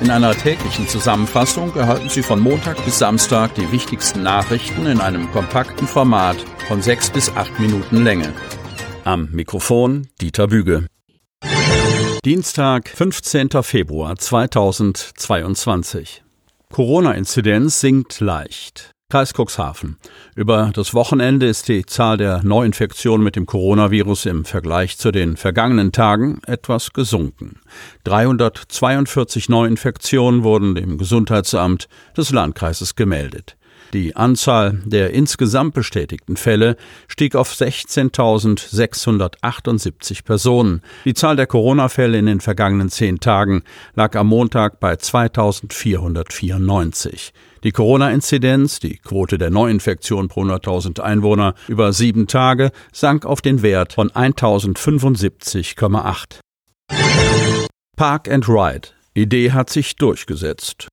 In einer täglichen Zusammenfassung erhalten Sie von Montag bis Samstag die wichtigsten Nachrichten in einem kompakten Format von sechs bis acht Minuten Länge. Am Mikrofon Dieter Büge. Dienstag, 15. Februar 2022. Corona-Inzidenz sinkt leicht. Kreis Cuxhaven. Über das Wochenende ist die Zahl der Neuinfektionen mit dem Coronavirus im Vergleich zu den vergangenen Tagen etwas gesunken. 342 Neuinfektionen wurden dem Gesundheitsamt des Landkreises gemeldet. Die Anzahl der insgesamt bestätigten Fälle stieg auf 16.678 Personen. Die Zahl der Corona-Fälle in den vergangenen zehn Tagen lag am Montag bei 2.494. Die Corona-Inzidenz, die Quote der Neuinfektion pro 100.000 Einwohner über sieben Tage, sank auf den Wert von 1075,8. Park and Ride. Idee hat sich durchgesetzt.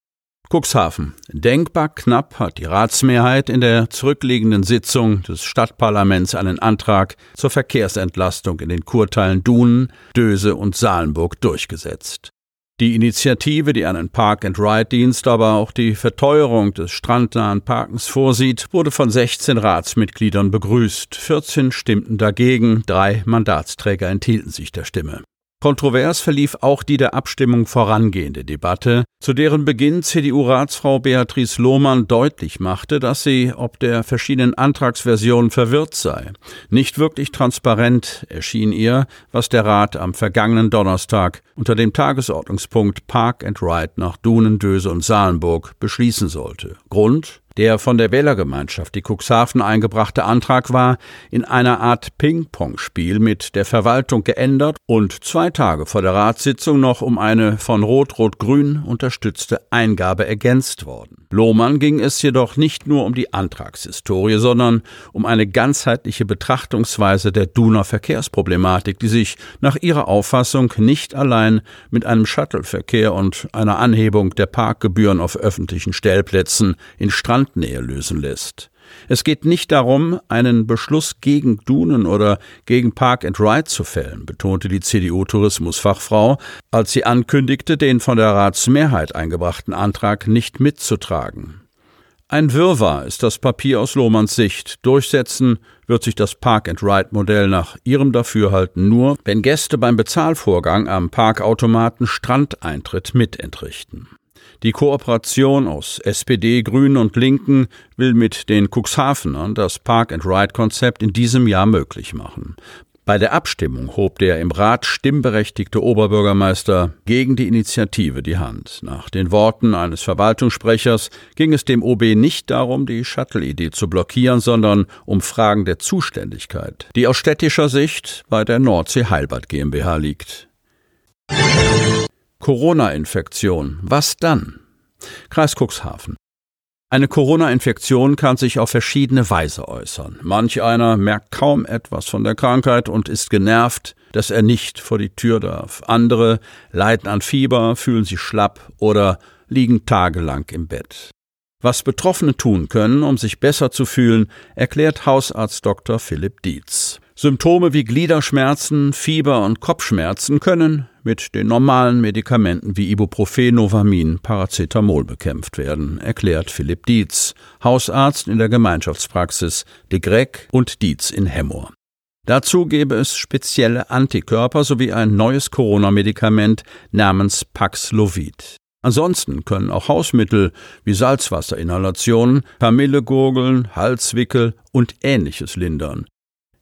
Cuxhaven. Denkbar knapp hat die Ratsmehrheit in der zurückliegenden Sitzung des Stadtparlaments einen Antrag zur Verkehrsentlastung in den Kurteilen Dunen, Döse und Salenburg durchgesetzt. Die Initiative, die einen Park-and-Ride-Dienst, aber auch die Verteuerung des strandnahen Parkens vorsieht, wurde von 16 Ratsmitgliedern begrüßt. 14 stimmten dagegen, drei Mandatsträger enthielten sich der Stimme. Kontrovers verlief auch die der Abstimmung vorangehende Debatte, zu deren Beginn CDU-Ratsfrau Beatrice Lohmann deutlich machte, dass sie ob der verschiedenen Antragsversionen verwirrt sei. Nicht wirklich transparent erschien ihr, was der Rat am vergangenen Donnerstag unter dem Tagesordnungspunkt Park and Ride nach Dunen, Döse und Salenburg beschließen sollte. Grund? Der von der Wählergemeinschaft die Cuxhaven eingebrachte Antrag war in einer Art Ping-Pong-Spiel mit der Verwaltung geändert und zwei Tage vor der Ratssitzung noch um eine von Rot-Rot-Grün unterstützte Eingabe ergänzt worden. Lohmann ging es jedoch nicht nur um die Antragshistorie, sondern um eine ganzheitliche Betrachtungsweise der Duner Verkehrsproblematik, die sich nach ihrer Auffassung nicht allein mit einem Shuttleverkehr und einer Anhebung der Parkgebühren auf öffentlichen Stellplätzen in Strand Landnähe lösen lässt. Es geht nicht darum, einen Beschluss gegen Dunen oder gegen Park and Ride zu fällen, betonte die CDU-Tourismusfachfrau, als sie ankündigte, den von der Ratsmehrheit eingebrachten Antrag nicht mitzutragen. Ein Wirrwarr ist das Papier aus Lohmanns Sicht. Durchsetzen wird sich das Park-and-Ride-Modell nach ihrem Dafürhalten nur, wenn Gäste beim Bezahlvorgang am Parkautomaten Strandeintritt mitentrichten. Die Kooperation aus SPD, Grünen und Linken will mit den Cuxhavenern das Park-and-Ride-Konzept in diesem Jahr möglich machen. Bei der Abstimmung hob der im Rat stimmberechtigte Oberbürgermeister gegen die Initiative die Hand. Nach den Worten eines Verwaltungssprechers ging es dem OB nicht darum, die Shuttle-Idee zu blockieren, sondern um Fragen der Zuständigkeit, die aus städtischer Sicht bei der Nordsee Heilbad GmbH liegt. Corona-Infektion. Was dann? Kreis Cuxhaven. Eine Corona-Infektion kann sich auf verschiedene Weise äußern. Manch einer merkt kaum etwas von der Krankheit und ist genervt, dass er nicht vor die Tür darf. Andere leiden an Fieber, fühlen sich schlapp oder liegen tagelang im Bett. Was Betroffene tun können, um sich besser zu fühlen, erklärt Hausarzt Dr. Philipp Dietz. Symptome wie Gliederschmerzen, Fieber und Kopfschmerzen können mit den normalen Medikamenten wie Ibuprofen, Novamin, Paracetamol bekämpft werden, erklärt Philipp Dietz, Hausarzt in der Gemeinschaftspraxis De Greg und Dietz in Hemmoor. Dazu gäbe es spezielle Antikörper sowie ein neues Corona-Medikament namens Paxlovid. Ansonsten können auch Hausmittel wie Salzwasserinhalationen, Kamillegurgeln, Halswickel und ähnliches lindern.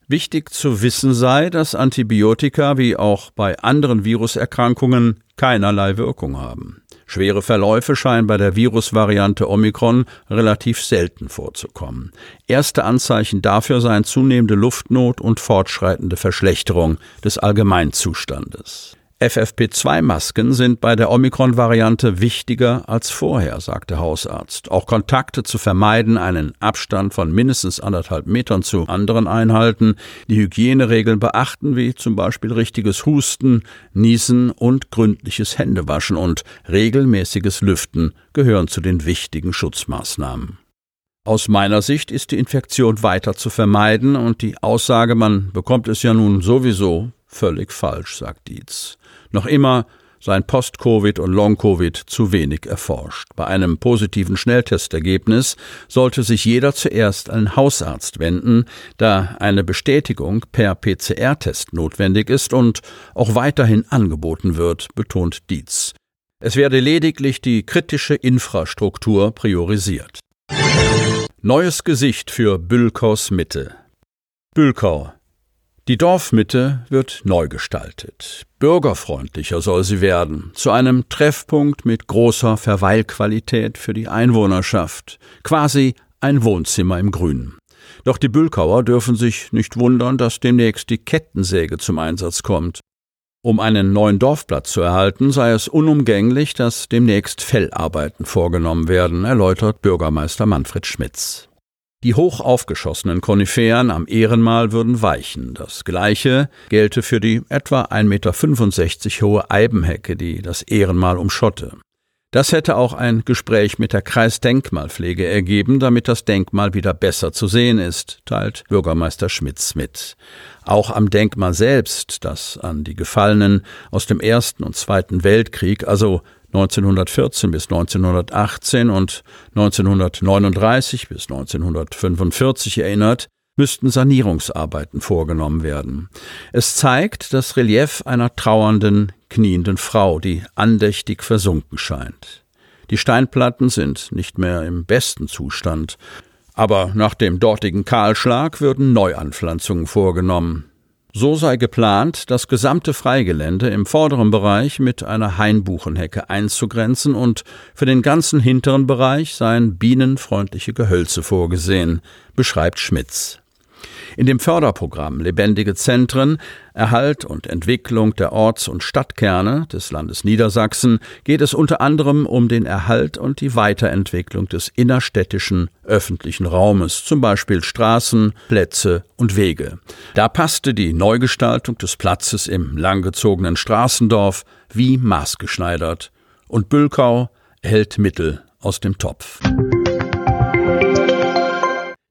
Wichtig zu wissen sei, dass Antibiotika wie auch bei anderen Viruserkrankungen keinerlei Wirkung haben. Schwere Verläufe scheinen bei der Virusvariante Omikron relativ selten vorzukommen. Erste Anzeichen dafür seien zunehmende Luftnot und fortschreitende Verschlechterung des Allgemeinzustandes. FFP2-Masken sind bei der Omikron-Variante wichtiger als vorher, sagt der Hausarzt. Auch Kontakte zu vermeiden, einen Abstand von mindestens anderthalb Metern zu anderen einhalten, die Hygieneregeln beachten, wie zum Beispiel richtiges Husten, Niesen und gründliches Händewaschen und regelmäßiges Lüften gehören zu den wichtigen Schutzmaßnahmen. Aus meiner Sicht ist die Infektion weiter zu vermeiden und die Aussage, man bekommt es ja nun sowieso, völlig falsch, sagt Dietz. Noch immer seien Post-Covid und Long-Covid zu wenig erforscht. Bei einem positiven Schnelltestergebnis sollte sich jeder zuerst an Hausarzt wenden, da eine Bestätigung per PCR-Test notwendig ist und auch weiterhin angeboten wird, betont Dietz. Es werde lediglich die kritische Infrastruktur priorisiert. Neues Gesicht für Bülkaus Mitte. Bülkau. Die Dorfmitte wird neu gestaltet. Bürgerfreundlicher soll sie werden, zu einem Treffpunkt mit großer Verweilqualität für die Einwohnerschaft, quasi ein Wohnzimmer im Grünen. Doch die Bülkauer dürfen sich nicht wundern, dass demnächst die Kettensäge zum Einsatz kommt. Um einen neuen Dorfplatz zu erhalten, sei es unumgänglich, dass demnächst Fellarbeiten vorgenommen werden, erläutert Bürgermeister Manfred Schmitz. Die hoch aufgeschossenen Koniferen am Ehrenmal würden weichen. Das Gleiche gelte für die etwa 1,65 Meter hohe Eibenhecke, die das Ehrenmal umschotte. Das hätte auch ein Gespräch mit der Kreisdenkmalpflege ergeben, damit das Denkmal wieder besser zu sehen ist, teilt Bürgermeister Schmitz mit. Auch am Denkmal selbst, das an die Gefallenen aus dem Ersten und Zweiten Weltkrieg, also 1914 bis 1918 und 1939 bis 1945 erinnert, müssten Sanierungsarbeiten vorgenommen werden. Es zeigt das Relief einer trauernden, knienden Frau, die andächtig versunken scheint. Die Steinplatten sind nicht mehr im besten Zustand, aber nach dem dortigen Kahlschlag würden Neuanpflanzungen vorgenommen. So sei geplant, das gesamte Freigelände im vorderen Bereich mit einer Hainbuchenhecke einzugrenzen und für den ganzen hinteren Bereich seien bienenfreundliche Gehölze vorgesehen, beschreibt Schmitz. In dem Förderprogramm Lebendige Zentren, Erhalt und Entwicklung der Orts- und Stadtkerne des Landes Niedersachsen geht es unter anderem um den Erhalt und die Weiterentwicklung des innerstädtischen öffentlichen Raumes, zum Beispiel Straßen, Plätze und Wege. Da passte die Neugestaltung des Platzes im langgezogenen Straßendorf wie maßgeschneidert. Und Bülkau hält Mittel aus dem Topf.